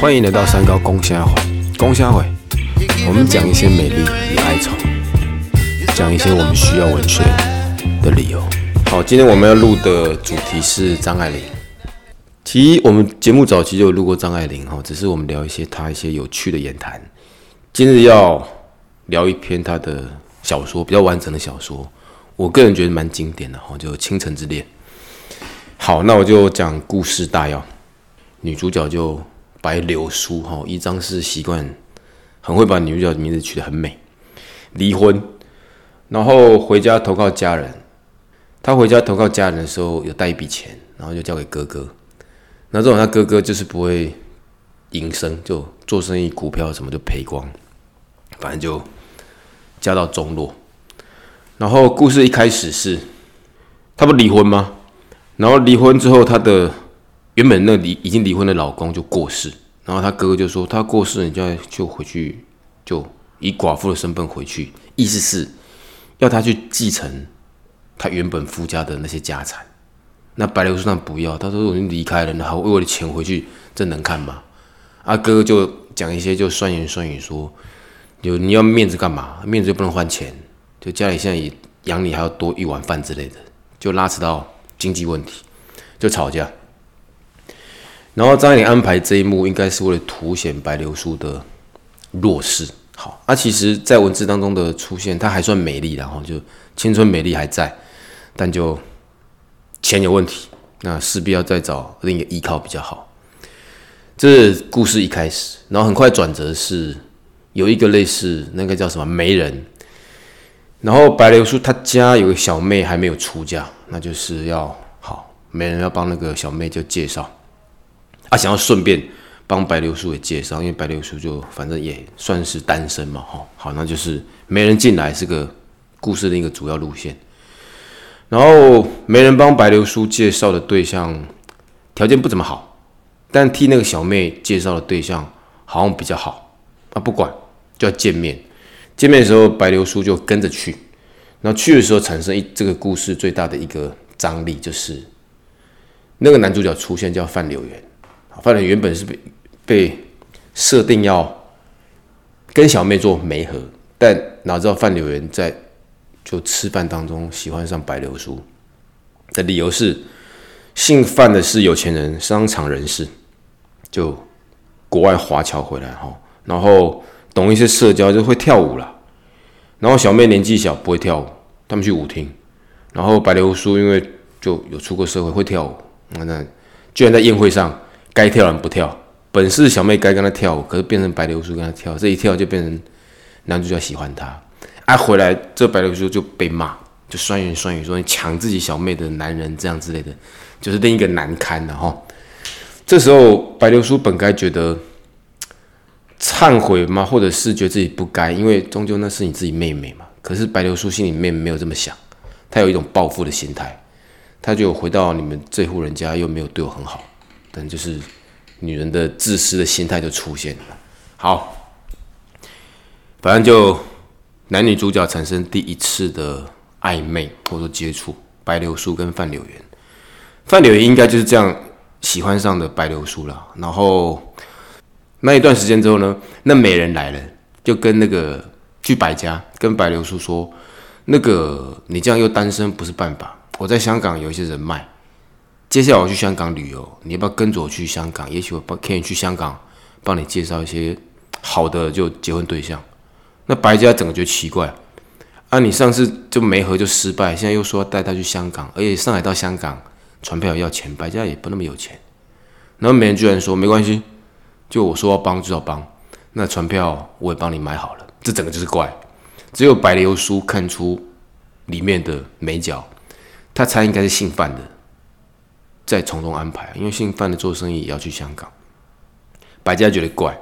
欢迎来到三高公虾会，公虾会，我们讲一些美丽与哀愁，讲一些我们需要文学的理由。好，今天我们要录的主题是张爱玲。其实我们节目早期就有录过张爱玲哈，只是我们聊一些她一些有趣的言谈。今日要聊一篇她的小说，比较完整的小说，我个人觉得蛮经典的哈，就《倾城之恋》。好，那我就讲故事大要。女主角就白流苏哈，一张是习惯很会把女主角的名字取得很美。离婚，然后回家投靠家人。她回家投靠家人的时候，有带一笔钱，然后就交给哥哥。那这种他哥哥就是不会营生，就做生意、股票什么就赔光，反正就家道中落。然后故事一开始是，他不离婚吗？然后离婚之后，她的原本那离已经离婚的老公就过世，然后他哥哥就说他过世，人家就要就回去，就以寡妇的身份回去，意思是要她去继承她原本夫家的那些家产。那白流苏上不要，他说我已经离开了，然后为我的钱回去，这能看吗？阿哥就讲一些就酸言酸语说，有你要面子干嘛？面子又不能换钱，就家里现在也养你还要多一碗饭之类的，就拉扯到经济问题，就吵架。然后张爱玲安排这一幕，应该是为了凸显白流苏的弱势。好，啊，其实，在文字当中的出现，她还算美丽，然后就青春美丽还在，但就。钱有问题，那势必要再找另一个依靠比较好。这故事一开始，然后很快转折是有一个类似那个叫什么媒人，然后白流苏她家有个小妹还没有出嫁，那就是要好媒人要帮那个小妹就介绍，啊想要顺便帮白流苏也介绍，因为白流苏就反正也算是单身嘛，哈好那就是媒人进来是个故事的一个主要路线。然后没人帮白流苏介绍的对象条件不怎么好，但替那个小妹介绍的对象好像比较好啊。不管就要见面，见面的时候白流苏就跟着去。然后去的时候产生一这个故事最大的一个张力就是那个男主角出现叫范柳园。范柳原本是被被设定要跟小妹做媒合，但哪知道范柳园在。就吃饭当中喜欢上白流苏的理由是，姓范的是有钱人，商场人士，就国外华侨回来哈，然后懂一些社交，就会跳舞了。然后小妹年纪小，不会跳舞，他们去舞厅。然后白流苏因为就有出过社会，会跳舞，那居然在宴会上该跳人不跳，本是小妹该跟他跳舞，可是变成白流苏跟他跳，这一跳就变成男主角喜欢他。他回来，这白流苏就被骂，就酸言酸语说你抢自己小妹的男人这样之类的，就是另一个难堪的哈。这时候白流苏本该觉得忏悔吗，或者是觉得自己不该，因为终究那是你自己妹妹嘛。可是白流苏心里面没有这么想，她有一种报复的心态，她就回到你们这户人家又没有对我很好，但就是女人的自私的心态就出现了。好，反正就。男女主角产生第一次的暧昧或者接触，白流苏跟范柳园，范柳园应该就是这样喜欢上的白流苏了。然后那一段时间之后呢，那美人来了，就跟那个去白家跟白流苏说：“那个你这样又单身不是办法，我在香港有一些人脉，接下来我去香港旅游，你要不要跟着我去香港？也许我帮可以去香港帮你介绍一些好的就结婚对象。”那白家整个觉得奇怪，啊，你上次就没合就失败，现在又说带他去香港，而且上海到香港船票要钱，白家也不那么有钱。然后美人居然说没关系，就我说要帮就要帮，那船票我也帮你买好了。这整个就是怪，只有白流苏看出里面的美角，他猜应该是姓范的，在从中安排，因为姓范的做生意也要去香港，白家觉得怪。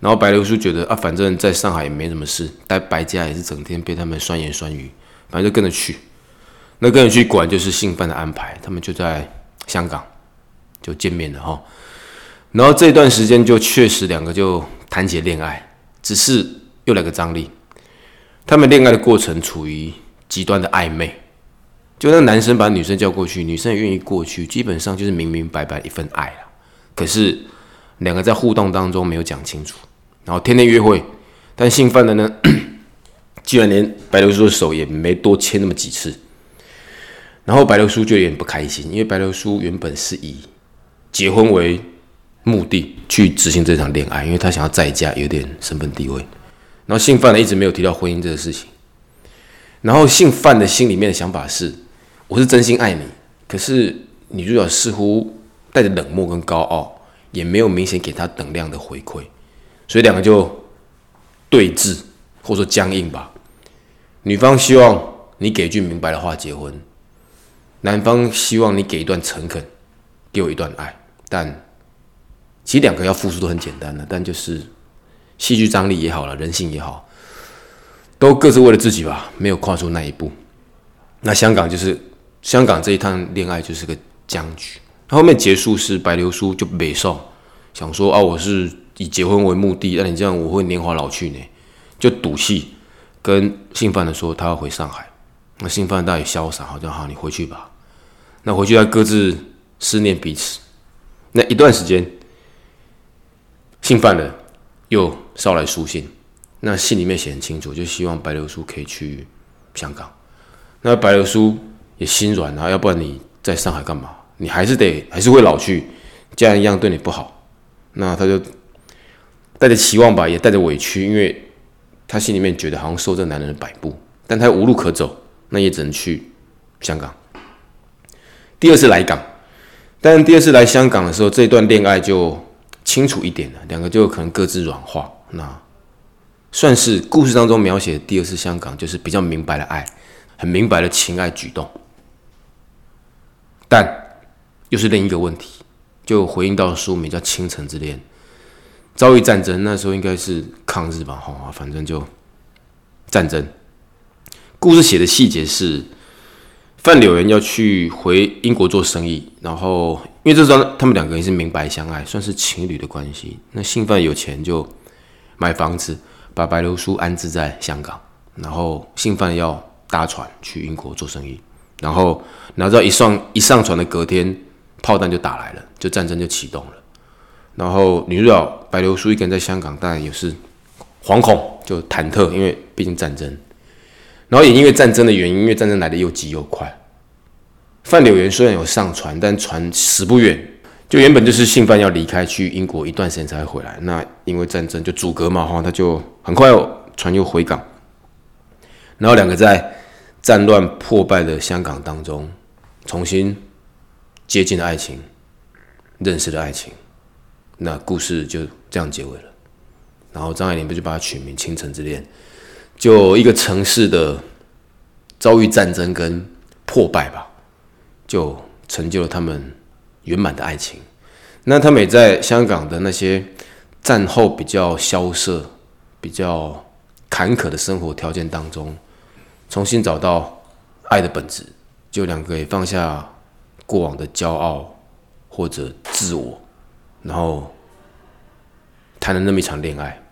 然后白流苏觉得啊，反正在上海也没什么事，待白家也是整天被他们酸言酸语，反正就跟着去。那跟着去，果然就是姓范的安排，他们就在香港就见面了哈。然后这段时间就确实两个就谈起恋爱，只是又来个张力。他们恋爱的过程处于极端的暧昧，就那男生把女生叫过去，女生也愿意过去，基本上就是明明白白一份爱了。可是两个在互动当中没有讲清楚，然后天天约会，但姓范的呢，居然连白流苏的手也没多牵那么几次。然后白流苏就有点不开心，因为白流苏原本是以结婚为目的去执行这场恋爱，因为他想要在家有点身份地位。然后性犯的一直没有提到婚姻这个事情。然后性犯的心里面的想法是：我是真心爱你，可是女主角似乎带着冷漠跟高傲，也没有明显给他等量的回馈，所以两个就对峙或者说僵硬吧。女方希望你给一句明白的话结婚。男方希望你给一段诚恳，给我一段爱，但其实两个要付出都很简单的，但就是戏剧张力也好了，人性也好，都各自为了自己吧，没有跨出那一步。那香港就是香港这一趟恋爱就是个僵局，后面结束是白流苏就美少想说啊，我是以结婚为目的，那你这样我会年华老去呢，就赌气跟姓范的说他要回上海，那姓范倒也潇洒，好像好你回去吧。那回去要各自思念彼此。那一段时间，姓范的又捎来书信，那信里面写很清楚，就希望白流苏可以去香港。那白流苏也心软啊，要不然你在上海干嘛？你还是得还是会老去，家人一样对你不好。那他就带着期望吧，也带着委屈，因为他心里面觉得好像受这男人的摆布，但他无路可走，那也只能去香港。第二次来港，但第二次来香港的时候，这段恋爱就清楚一点了，两个就可能各自软化。那算是故事当中描写第二次香港，就是比较明白的爱，很明白的情爱举动。但又是另一个问题，就回应到书名叫《倾城之恋》，遭遇战争，那时候应该是抗日吧？哈，反正就战争。故事写的细节是。范柳园要去回英国做生意，然后因为这时候他们两个人是明白相爱，算是情侣的关系。那姓范有钱就买房子，把白流苏安置在香港，然后姓范要搭船去英国做生意，然后哪知道一上一上船的隔天，炮弹就打来了，就战争就启动了。然后女主角白流苏一个人在香港，当然也是惶恐，就忐忑，因为毕竟战争。然后也因为战争的原因，因为战争来的又急又快，范柳园虽然有上船，但船驶不远，就原本就是姓范要离开去英国一段时间才会回来。那因为战争就阻隔嘛，哈，他就很快船又回港。然后两个在战乱破败的香港当中，重新接近了爱情，认识了爱情，那故事就这样结尾了。然后张爱玲不就把它取名《倾城之恋》。就一个城市的遭遇战争跟破败吧，就成就了他们圆满的爱情。那他们也在香港的那些战后比较萧瑟、比较坎坷的生活条件当中，重新找到爱的本质。就两个也放下过往的骄傲或者自我，然后谈了那么一场恋爱。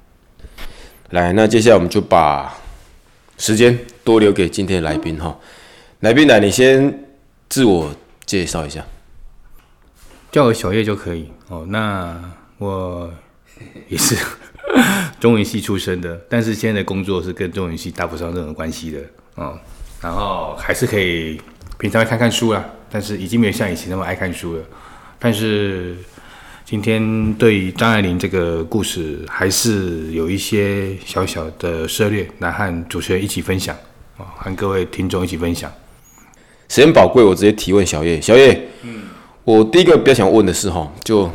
来，那接下来我们就把时间多留给今天的来宾哈。来宾来，你先自我介绍一下，叫我小叶就可以哦。那我也是 中文系出身的，但是现在的工作是跟中文系搭不上任何关系的哦。然后还是可以平常看看书啦，但是已经没有像以前那么爱看书了。但是。今天对张爱玲这个故事，还是有一些小小的涉猎，来和主持人一起分享啊，和各位听众一起分享。时间宝贵，我直接提问小叶。小叶，嗯，我第一个比较想问的是哈，就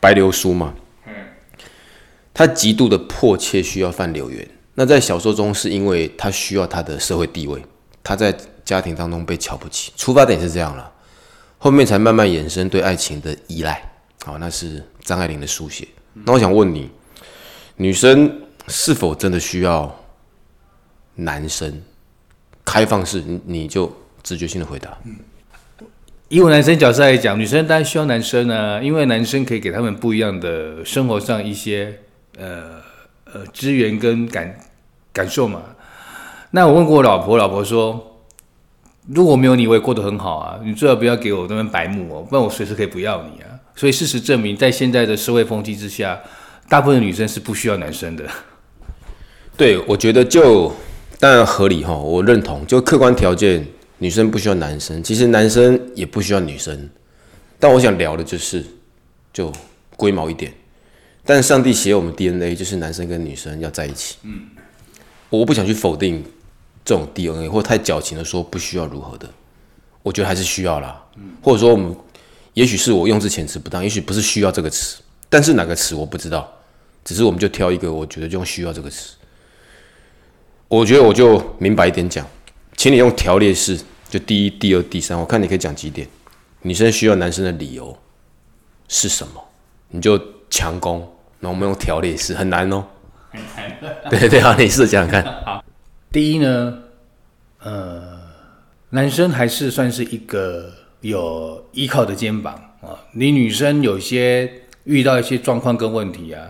白流苏嘛，嗯，他极度的迫切需要范柳园。那在小说中，是因为他需要他的社会地位，他在家庭当中被瞧不起，出发点是这样了，后面才慢慢衍生对爱情的依赖。好，那是张爱玲的书写。那我想问你，女生是否真的需要男生？开放式，你你就直觉性的回答。以我男生角色来讲，女生当然需要男生啊，因为男生可以给他们不一样的生活上一些呃呃资源跟感感受嘛。那我问过我老婆，老婆说，如果没有你，我也过得很好啊。你最好不要给我那边白目哦，不然我随时可以不要你啊。所以事实证明，在现在的社会风气之下，大部分女生是不需要男生的。对，我觉得就当然合理哈，我认同。就客观条件，女生不需要男生，其实男生也不需要女生。但我想聊的就是，就龟毛一点。但上帝写我们 DNA 就是男生跟女生要在一起。嗯，我不想去否定。这种 DNA 或太矫情的说不需要如何的，我觉得还是需要啦。嗯或者说我们也许是我用字遣词不当，也许不是需要这个词，但是哪个词我不知道，只是我们就挑一个，我觉得用需要这个词。我觉得我就明白一点讲，请你用条列式，就第一、第二、第三，我看你可以讲几点。女生需要男生的理由是什么？你就强攻，那我们用条列式，很难哦。很难。对对好，你试着讲讲看。好。第一呢，呃，男生还是算是一个有依靠的肩膀啊。你女生有些遇到一些状况跟问题啊，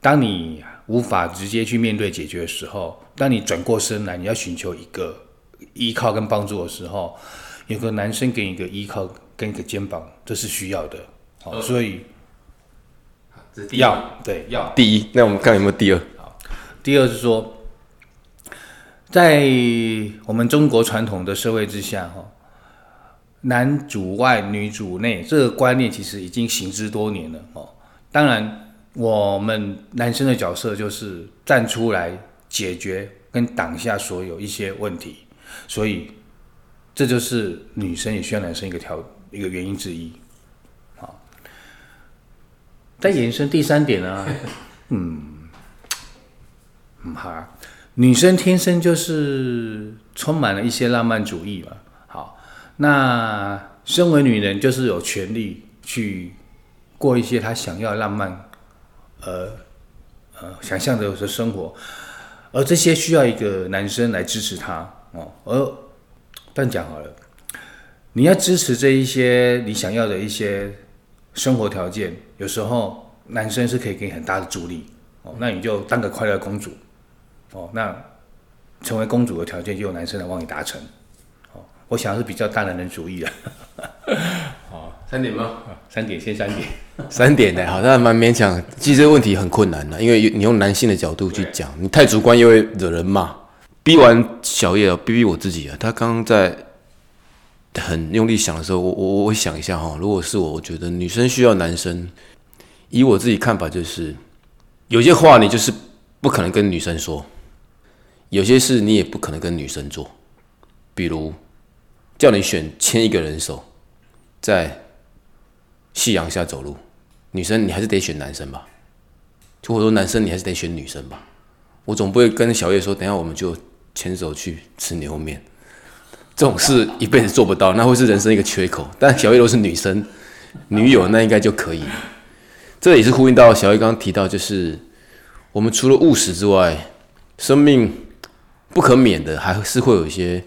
当你无法直接去面对解决的时候，当你转过身来，你要寻求一个依靠跟帮助的时候，有个男生给你一个依靠跟一个肩膀，这是需要的。好，所以要对要第一，那我们看有没有第二。好，第二是说。在我们中国传统的社会之下，哈，男主外女主内这个观念其实已经行之多年了，哦。当然，我们男生的角色就是站出来解决跟挡下所有一些问题，所以这就是女生也需要男生一个条一个原因之一。好，再延伸第三点呢，嗯，嗯好。女生天生就是充满了一些浪漫主义嘛。好，那身为女人就是有权利去过一些她想要浪漫，呃呃想象的的生活，而这些需要一个男生来支持她哦。而但讲好了，你要支持这一些你想要的一些生活条件，有时候男生是可以给你很大的助力哦。那你就当个快乐公主。哦，那成为公主的条件就有男生来帮你达成。哦，我想是比较大男人主义的。哦，三点吗？三点，先三点。三点的，好像蛮勉强。其实这个问题很困难的，因为你用男性的角度去讲，你太主观又会惹人骂。逼完小叶，逼逼我自己啊。他刚刚在很用力想的时候，我我我想一下哈，如果是我，我觉得女生需要男生。以我自己看法，就是有些话你就是不可能跟女生说。有些事你也不可能跟女生做，比如叫你选牵一个人手，在夕阳下走路，女生你还是得选男生吧？就或者说男生你还是得选女生吧？我总不会跟小叶说，等下我们就牵手去吃牛肉面，这种事一辈子做不到，那会是人生一个缺口。但小叶都是女生，女友那应该就可以。这也是呼应到小叶刚刚提到，就是我们除了务实之外，生命。不可免的，还是会有一些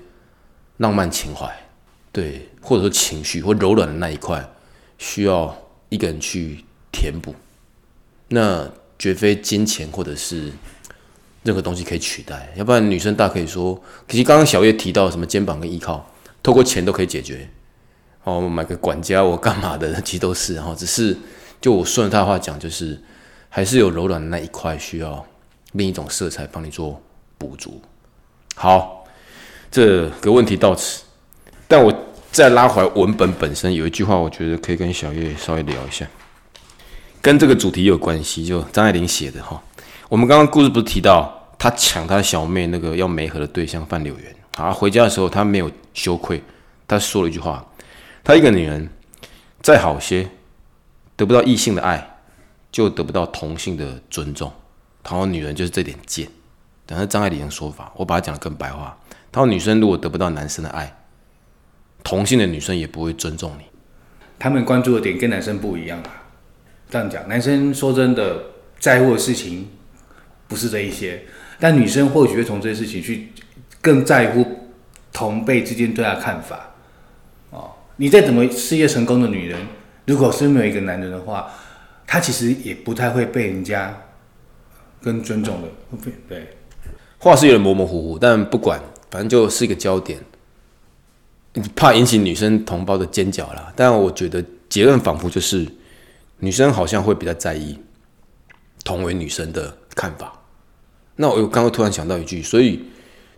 浪漫情怀，对，或者说情绪或柔软的那一块，需要一个人去填补。那绝非金钱或者是任何东西可以取代。要不然，女生大可以说，其实刚刚小叶提到什么肩膀跟依靠，透过钱都可以解决。哦，买个管家，我干嘛的？其实都是哈，只是就我顺着他的话讲，就是还是有柔软的那一块，需要另一种色彩帮你做补足。好，这个问题到此，再拉回文本本身，有一句话，我觉得可以跟小月稍微聊一下，跟这个主题有关系，就张爱玲写的哈。我们刚刚故事不是提到他抢他小妹那个要媒合的对象范柳园，啊，回家的时候他没有羞愧，他说了一句话：，他一个女人再好些，得不到异性的爱，就得不到同性的尊重。他说女人就是这点贱。但是张爱玲的说法，我把它讲的更白话。他说：“女生如果得不到男生的爱，同性的女生也不会尊重你。他们关注的点跟男生不一样啊。这样讲，男生说真的在乎的事情不是这一些，但女生或许会从这些事情去更在乎同辈之间对她看法。哦，你再怎么事业成功的女人，如果身边有一个男人的话，她其实也不太会被人家更尊重的。对。”话是有点模模糊糊，但不管，反正就是一个焦点。怕引起女生同胞的尖叫啦。但我觉得结论仿佛就是女生好像会比较在意同为女生的看法。那我刚刚突然想到一句，所以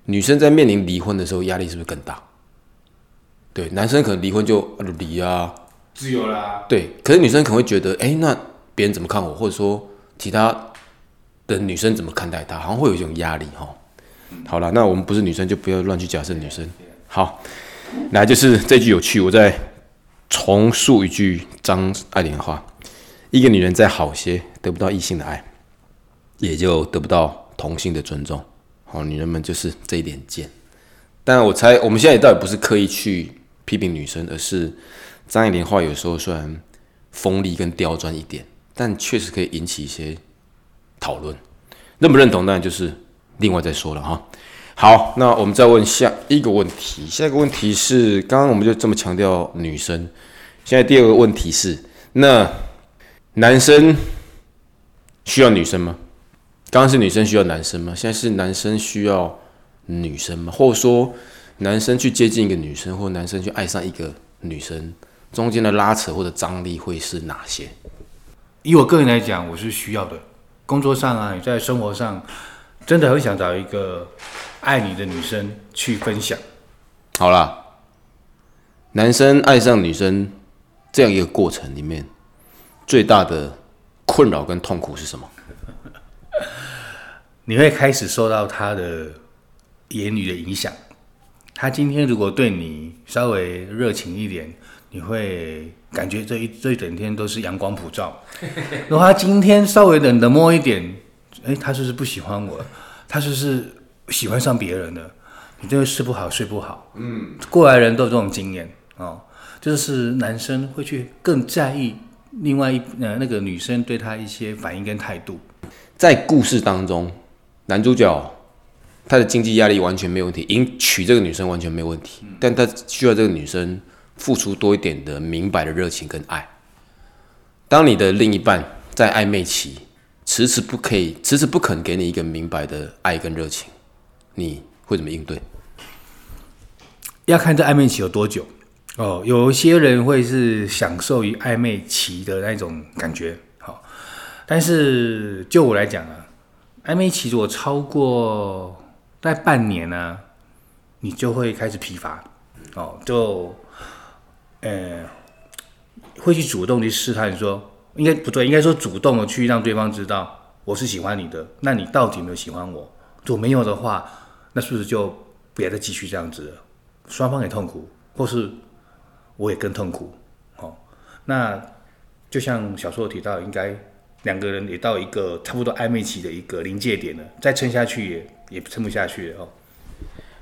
女生在面临离婚的时候，压力是不是更大？对，男生可能离婚就离啊，自由啦。对，可是女生可能会觉得，哎，那别人怎么看我，或者说其他的女生怎么看待他，好像会有一种压力哈。好了，那我们不是女生，就不要乱去假设女生。好，来就是这句有趣，我再重述一句张爱玲的话：一个女人再好些，得不到异性的爱，也就得不到。同性的尊重，好，女人们就是这一点贱。但我猜，我们现在也倒也不是刻意去批评女生，而是张爱玲话有时候虽然锋利跟刁钻一点，但确实可以引起一些讨论。认不认同，当然就是另外再说了哈。好，那我们再问下一个问题。下一个问题是，刚刚我们就这么强调女生，现在第二个问题是，那男生需要女生吗？刚刚是女生需要男生吗？现在是男生需要女生吗？或者说，男生去接近一个女生，或男生去爱上一个女生，中间的拉扯或者张力会是哪些？以我个人来讲，我是需要的。工作上啊，你在生活上，真的很想找一个爱你的女生去分享。好啦，男生爱上女生这样一个过程里面，最大的困扰跟痛苦是什么？你会开始受到他的言语的影响。他今天如果对你稍微热情一点，你会感觉这一这一整天都是阳光普照。如果他今天稍微冷冷漠一点，哎，他是不是不喜欢我？他是不是喜欢上别人了？你就会吃不好睡不好。嗯，过来人都有这种经验哦，就是男生会去更在意另外一呃那个女生对他一些反应跟态度，在故事当中。男主角他的经济压力完全没有问题，迎娶这个女生完全没有问题，但他需要这个女生付出多一点的明白的热情跟爱。当你的另一半在暧昧期，迟迟不可以，迟迟不肯给你一个明白的爱跟热情，你会怎么应对？要看这暧昧期有多久哦。有一些人会是享受于暧昧期的那种感觉，好，但是就我来讲啊。暧昧期如果超过大半年呢，你就会开始疲乏，哦，就，呃，会去主动去试探，说应该不对，应该说主动的去让对方知道我是喜欢你的，那你到底有没有喜欢我？如果没有的话，那是不是就不要再继续这样子了？双方也痛苦，或是我也更痛苦，哦，那就像小说提到，应该。两个人也到一个差不多暧昧期的一个临界点了，再撑下去也也撑不下去了哦。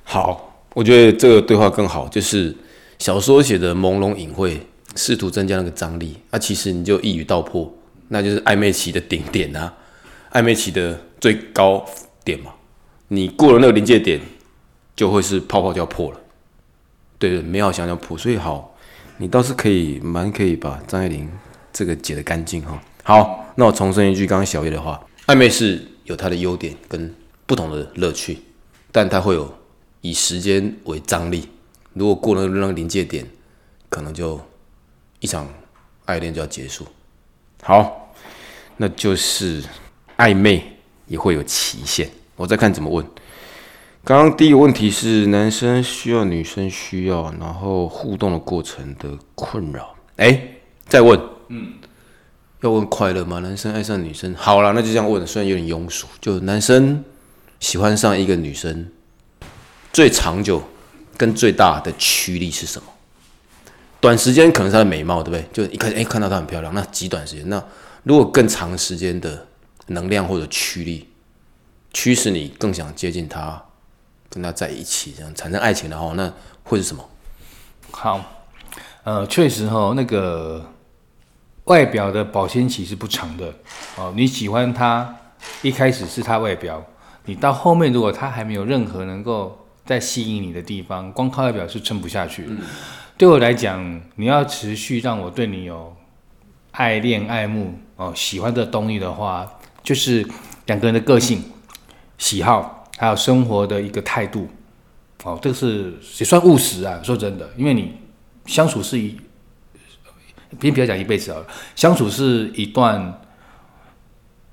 好，我觉得这个对话更好，就是小说写的朦胧隐晦，试图增加那个张力，那其实你就一语道破，那就是暧昧期的顶点啊，暧昧期的最高点嘛。你过了那个临界点，就会是泡泡就要破了。对对，美好想要破，所以好，你倒是可以蛮可以把张爱玲这个解得干净哈。好，那我重申一句刚刚小叶的话：暧昧是有它的优点跟不同的乐趣，但它会有以时间为张力。如果过了那个临界点，可能就一场爱恋就要结束。好，那就是暧昧也会有期限。我再看怎么问。刚刚第一个问题是男生需要女生需要，然后互动的过程的困扰。哎，再问。嗯。要问快乐吗？男生爱上女生，好了，那就这样问。虽然有点庸俗，就男生喜欢上一个女生，最长久跟最大的驱力是什么？短时间可能是她的美貌，对不对？就一开始哎看到她很漂亮，那极短时间。那如果更长时间的能量或者驱力，驱使你更想接近他，跟他在一起，这样产生爱情的话，那会是什么？好，呃，确实哈，那个。外表的保鲜期是不长的哦。你喜欢他，一开始是他外表，你到后面如果他还没有任何能够再吸引你的地方，光靠外表是撑不下去。对我来讲，你要持续让我对你有爱恋爱慕哦，喜欢的东西的话，就是两个人的个性、喜好，还有生活的一个态度哦，这个是也算务实啊。说真的，因为你相处是一，别不要讲一辈子啊，相处是一段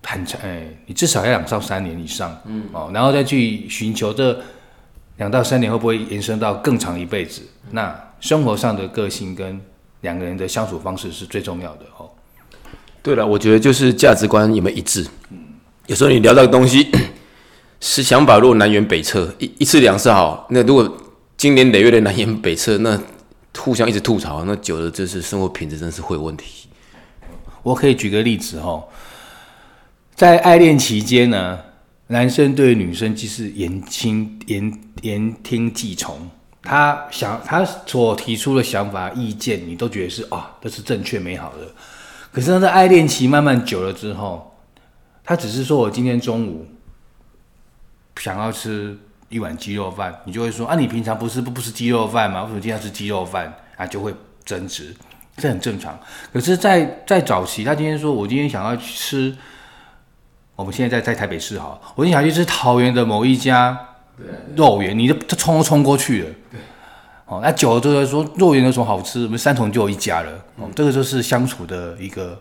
很长，哎，你至少要两到三年以上，嗯，哦，然后再去寻求这两到三年会不会延伸到更长一辈子？那生活上的个性跟两个人的相处方式是最重要的哦。对了，我觉得就是价值观有没有一致。嗯有时候你聊到东西是想法，如果南辕北辙，一一次两次好，那如果经年累月的南辕北辙，那互相一直吐槽，那久了就是生活品质真是会有问题。我可以举个例子哈，在爱恋期间呢，男生对女生即是言听言言听计从，他想他所提出的想法意见，你都觉得是啊，这是正确美好的。可是他在爱恋期慢慢久了之后，他只是说我今天中午想要吃一碗鸡肉饭，你就会说啊，你平常不是不不吃鸡肉饭吗？为什么今天吃鸡肉饭啊？就会争执，这很正常。可是，在在早期，他今天说我今天想要去吃，我们现在在在台北市哈，我今天想去吃桃园的某一家肉圆，你就他冲都冲过去了。哦，那久了之后说肉圆有什么好吃？我们三重就有一家了。哦，这个就是相处的一个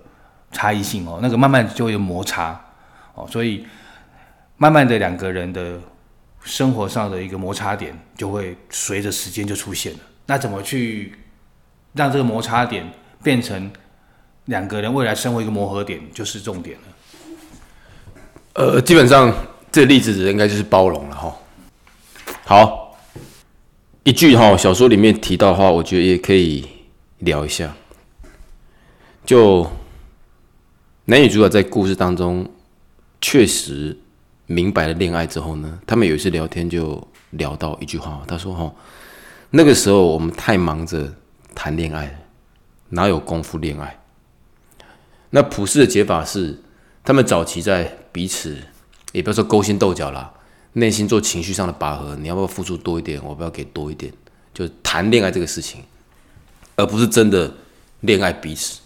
差异性哦。那个慢慢就有摩擦哦，所以慢慢的两个人的生活上的一个摩擦点就会随着时间就出现了。那怎么去让这个摩擦点变成两个人未来生活一个磨合点，就是重点了。呃，基本上这例子应该就是包容了哈。好。一句哈，小说里面提到的话，我觉得也可以聊一下。就男女主角在故事当中确实明白了恋爱之后呢，他们有一次聊天就聊到一句话，他说：“哈，那个时候我们太忙着谈恋爱，哪有功夫恋爱？”那普世的解法是，他们早期在彼此，也不要说勾心斗角啦。内心做情绪上的拔河，你要不要付出多一点？我不要给多一点，就谈恋爱这个事情，而不是真的恋爱彼此。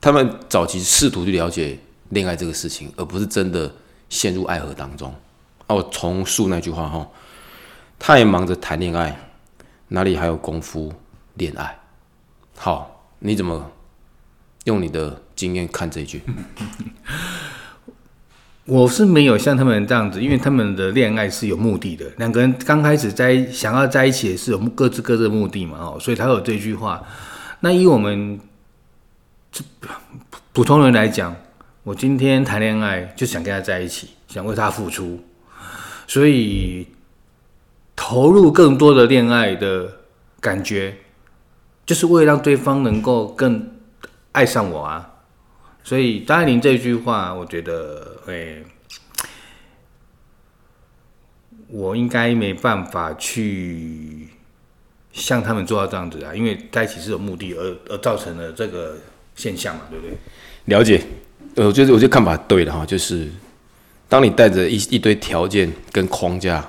他们早期试图去了解恋爱这个事情，而不是真的陷入爱河当中。啊，我重述那句话哈，太忙着谈恋爱，哪里还有功夫恋爱？好，你怎么用你的经验看这一句？我是没有像他们这样子，因为他们的恋爱是有目的的，两个人刚开始在想要在一起也是有各自各自的目的嘛，哦，所以才有这句话。那以我们这普通人来讲，我今天谈恋爱就想跟他在一起，想为他付出，所以投入更多的恋爱的感觉，就是为了让对方能够更爱上我啊。所以张爱玲这句话，我觉得，哎，我应该没办法去像他们做到这样子啊，因为在一起是有目的，而而造成了这个现象嘛，对不对？了解，呃，我觉得我这看法对的哈，就是当你带着一一堆条件跟框架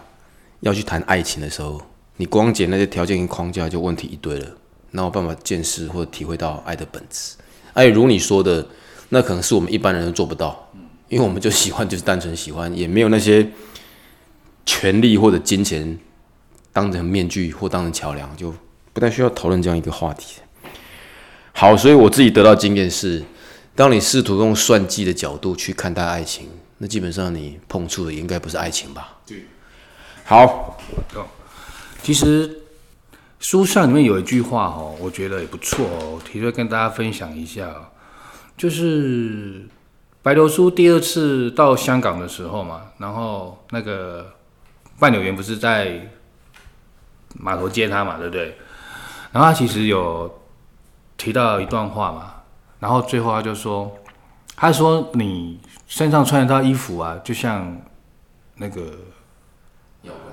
要去谈爱情的时候，你光捡那些条件跟框架就问题一堆了，哪有办法见识或体会到爱的本质？爱如你说的。那可能是我们一般人都做不到，因为我们就喜欢，就是单纯喜欢，也没有那些权力或者金钱当成面具或当成桥梁，就不太需要讨论这样一个话题。好，所以我自己得到经验是，当你试图用算计的角度去看待爱情，那基本上你碰触的应该不是爱情吧？对。好，其实书上里面有一句话哦，我觉得也不错哦，提出来跟大家分享一下。就是白流苏第二次到香港的时候嘛，然后那个伴柳园不是在码头接他嘛，对不对？然后他其实有提到一段话嘛，然后最后他就说，他说你身上穿一套衣服啊，就像那个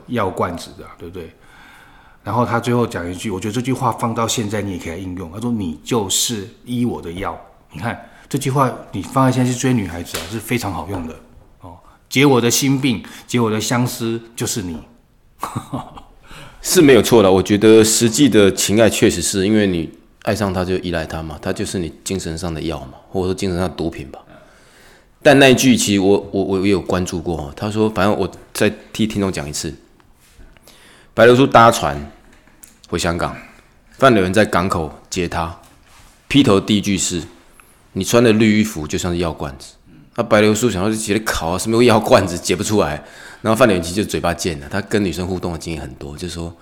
药罐子的，对不对？然后他最后讲一句，我觉得这句话放到现在你也可以应用，他说你就是医我的药，你看。这句话你放在现在去追女孩子啊，是非常好用的哦。解我的心病，解我的相思，就是你，是没有错的。我觉得实际的情爱确实是因为你爱上他就依赖他嘛，他就是你精神上的药嘛，或者说精神上毒品吧。但那一句其实我我我也有关注过，他说反正我再替听众讲一次，白流苏搭船回香港，范柳人在港口接他，劈头第一句是：“你穿的绿衣服就像是药罐子。”那白流苏想到就直接考啊，什么药罐子解不出来。然后范柳其实就嘴巴贱了，他跟女生互动的经验很多，就说：“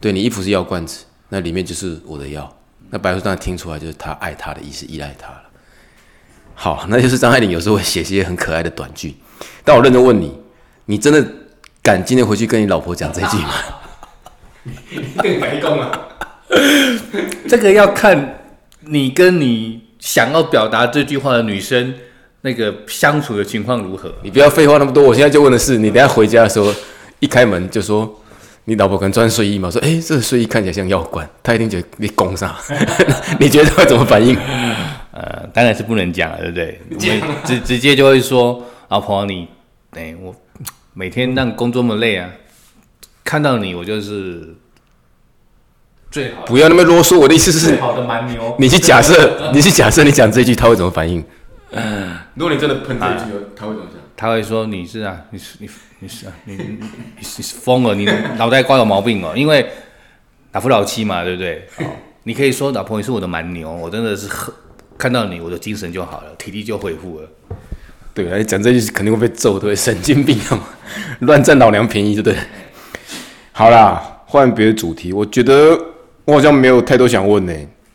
对你衣服是药罐子，那里面就是我的药。”那白流苏当然听出来就是他爱她的意思，依赖他了。好，那就是张爱玲有时候会写些很可爱的短句。但我认真问你，你真的敢今天回去跟你老婆讲这句吗？更白宫啊！这个要看你跟你想要表达这句话的女生那个相处的情况如何。你不要废话那么多，我现在就问的是，你等下回家的时候一开门就说你老婆可能穿睡衣嘛，说哎，这个睡衣看起来像药罐，她一定觉得你攻上，你觉得会怎么反应？呃，当然是不能讲了，对不对？我直直接就会说，老婆你，哎，我每天让工作那么累啊，看到你我就是最好不要那么啰嗦，我的意思是，好的蛮牛。你去假设，你去假设你讲这句，他会怎么反应？嗯如果你真的喷这句，他会怎么想？他会说你是啊，你是你你是啊，你你你你是疯了，你脑袋瓜有毛病哦，因为老夫老妻嘛，对不对？哦，你可以说老婆你是我的蛮牛，我真的是很看到你我的精神就好了，体力就恢复了。对，哎，讲这句肯定会被揍，对？神经病啊，乱占老娘便宜，对不对？好啦，换别的主题，我觉得我好像没有太多想问呢，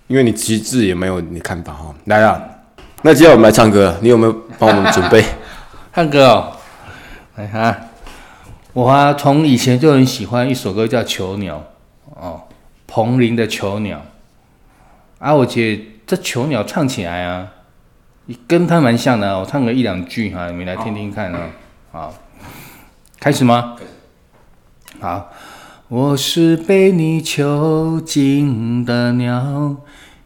因为你其实自己也没有你看法哈。来啦，那接下来我们来唱歌，你有没有帮我们准备？汉哥哦，来哈，我啊从以前就很喜欢一首歌叫《囚鸟》哦，彭羚的《囚鸟》啊，我觉得这囚鸟唱起来啊，跟他蛮像的啊，我唱个一两句哈，你们来听听看啊。好，开始吗？好，我是被你囚禁的鸟，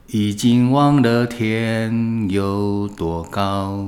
已经忘了天有多高。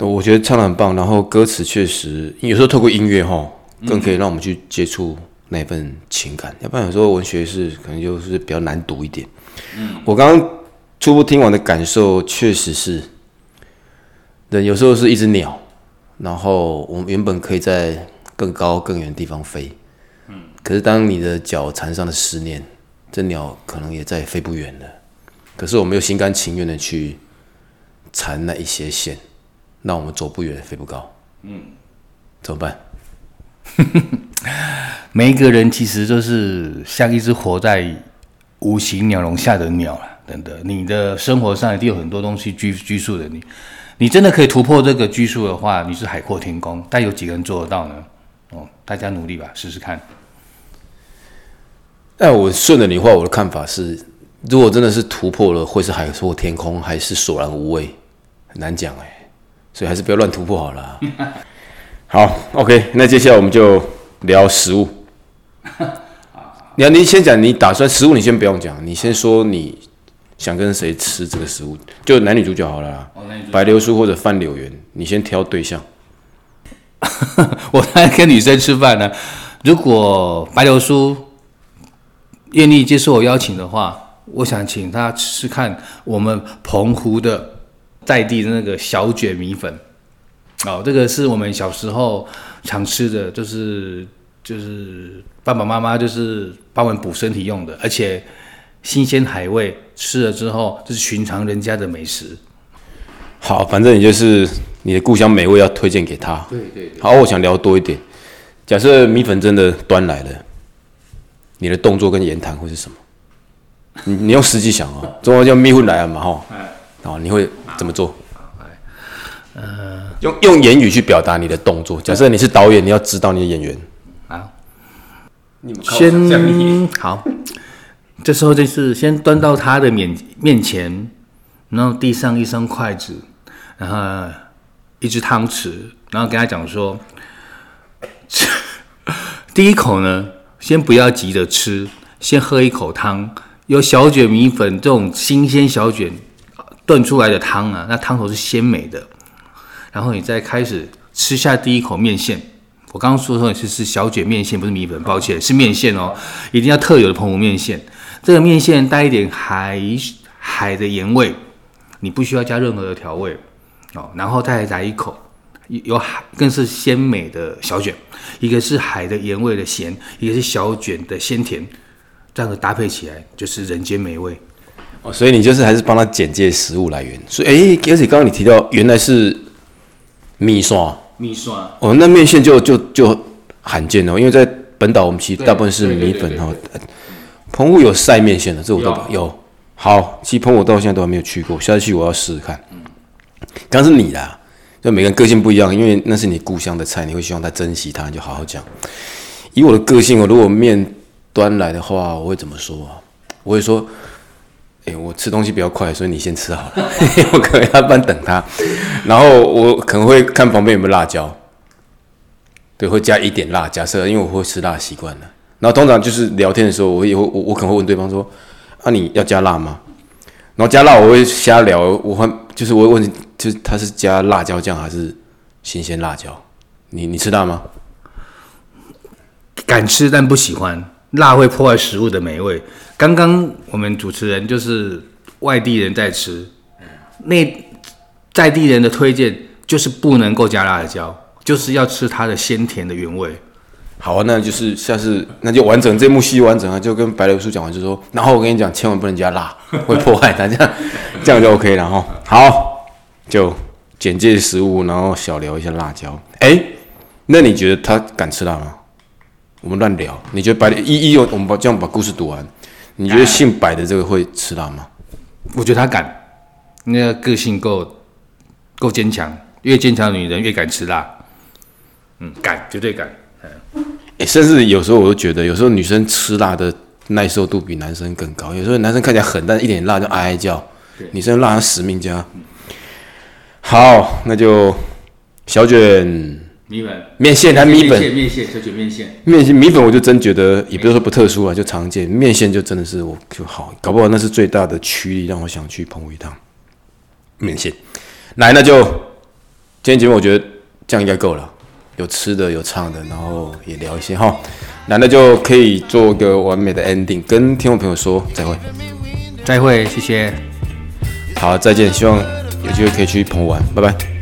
对我觉得唱的很棒，然后歌词确实有时候透过音乐哈，更可以让我们去接触那份情感。要不然有时候文学是可能就是比较难读一点。我刚刚初步听完的感受确实是，人有时候是一只鸟，然后我们原本可以在更高更远的地方飞，可是当你的脚缠上了思念，这鸟可能也再也飞不远了。可是我们又心甘情愿的去缠那一些线。让我们走不远，飞不高。嗯，怎么办？每一个人其实都是像一只活在无形鸟笼下的鸟了，等等。你的生活上一定有很多东西拘拘束着你，你真的可以突破这个拘束的话，你是海阔天空。但有几个人做得到呢？哦，大家努力吧，试试看。但我顺着你话，我的看法是，如果真的是突破了，会是海阔天空，还是索然无味？很难讲哎。所以还是不要乱突破好了。好，OK，那接下来我们就聊食物。你要你先讲，你打算食物，你先不用讲，你先说你想跟谁吃这个食物，就男女主角好了啦。白流苏或者范柳园，你先挑对象。我当然跟女生吃饭呢。如果白流苏愿意接受我邀请的话，我想请她吃吃看我们澎湖的。在地的那个小卷米粉，哦，这个是我们小时候常吃的，就是就是爸爸妈妈就是帮我们补身体用的，而且新鲜海味，吃了之后就是寻常人家的美食。好，反正你就是你的故乡美味要推荐给他。对对。好，我想聊多一点。假设米粉真的端来了，你的动作跟言谈会是什么？你你用实际想哦，中文叫米粉来了嘛，哈。哦，你会怎么做？呃，用用言语去表达你的动作。假设你是导演，你要指导你的演员。好，先好，这时候就是先端到他的面面前，然后递上一双筷子，然后一只汤匙，然后跟他讲说，第一口呢先不要急着吃，先喝一口汤，有小卷米粉这种新鲜小卷炖出来的汤啊，那汤头是鲜美的。然后你再开始吃下第一口面线。我刚刚说的是是小卷面线，不是米粉，抱歉，是面线哦，一定要特有的澎湖面线。这个面线带一点海海的盐味，你不需要加任何的调味哦。然后再来一口有海，更是鲜美的小卷，一个是海的盐味的咸，一个是小卷的鲜甜，这样子搭配起来就是人间美味哦。所以你就是还是帮他简介食物来源。所以哎，而且刚刚你提到原来是米刷。米刷哦，那面线就就就罕见哦，因为在本岛我们其实大部分是米粉哈。澎湖有晒面线的，这我都有。好，其实澎湖到现在都还没有去过，下次去我要试试看。嗯刚是你啦，就每个人个性不一样，因为那是你故乡的菜，你会希望他珍惜它，你就好好讲。以我的个性，我如果面端来的话，我会怎么说啊？我会说。哎，我吃东西比较快，所以你先吃好了。我可能要半等他，然后我可能会看旁边有没有辣椒，对，会加一点辣。假设因为我会吃辣习惯了，然后通常就是聊天的时候，我也会我我可能会问对方说：“啊，你要加辣吗？”然后加辣我会瞎聊，我会就是我会问，就是他是加辣椒酱还是新鲜辣椒？你你吃辣吗？敢吃但不喜欢。辣会破坏食物的美味。刚刚我们主持人就是外地人在吃，那在地人的推荐就是不能够加辣椒，就是要吃它的鲜甜的原味。好啊，那就是下次那就完整这幕戏完整啊，就跟白流叔讲完就说，然后我跟你讲，千万不能加辣，会破坏它，这样这样就 OK 了哈。好，就简介食物，然后小聊一下辣椒。哎，那你觉得他敢吃辣吗？我们乱聊，你觉得白的一一我们把这样把故事读完，你觉得姓白的这个会吃辣吗？我觉得他敢，那个个性够够坚强，越坚强的女人越敢吃辣。嗯，敢，绝对敢。嗯，哎，甚至有时候我都觉得，有时候女生吃辣的耐受度比男生更高。有时候男生看起来狠，但一点辣就哀哀叫，女生辣死命加。好，那就小卷。米粉、面线还米粉、面线、小卷面线、面线、米粉，我就真觉得也不是说不特殊啊，就常见。面线就真的是我就好，搞不好那是最大的驱力，让我想去澎湖一趟。面线，来，那就今天节目我觉得这样应该够了，有吃的，有唱的，然后也聊一些哈。那那就可以做个完美的 ending，跟听众朋友说再会，再会，谢谢，好，再见，希望有机会可以去澎湖玩，拜拜。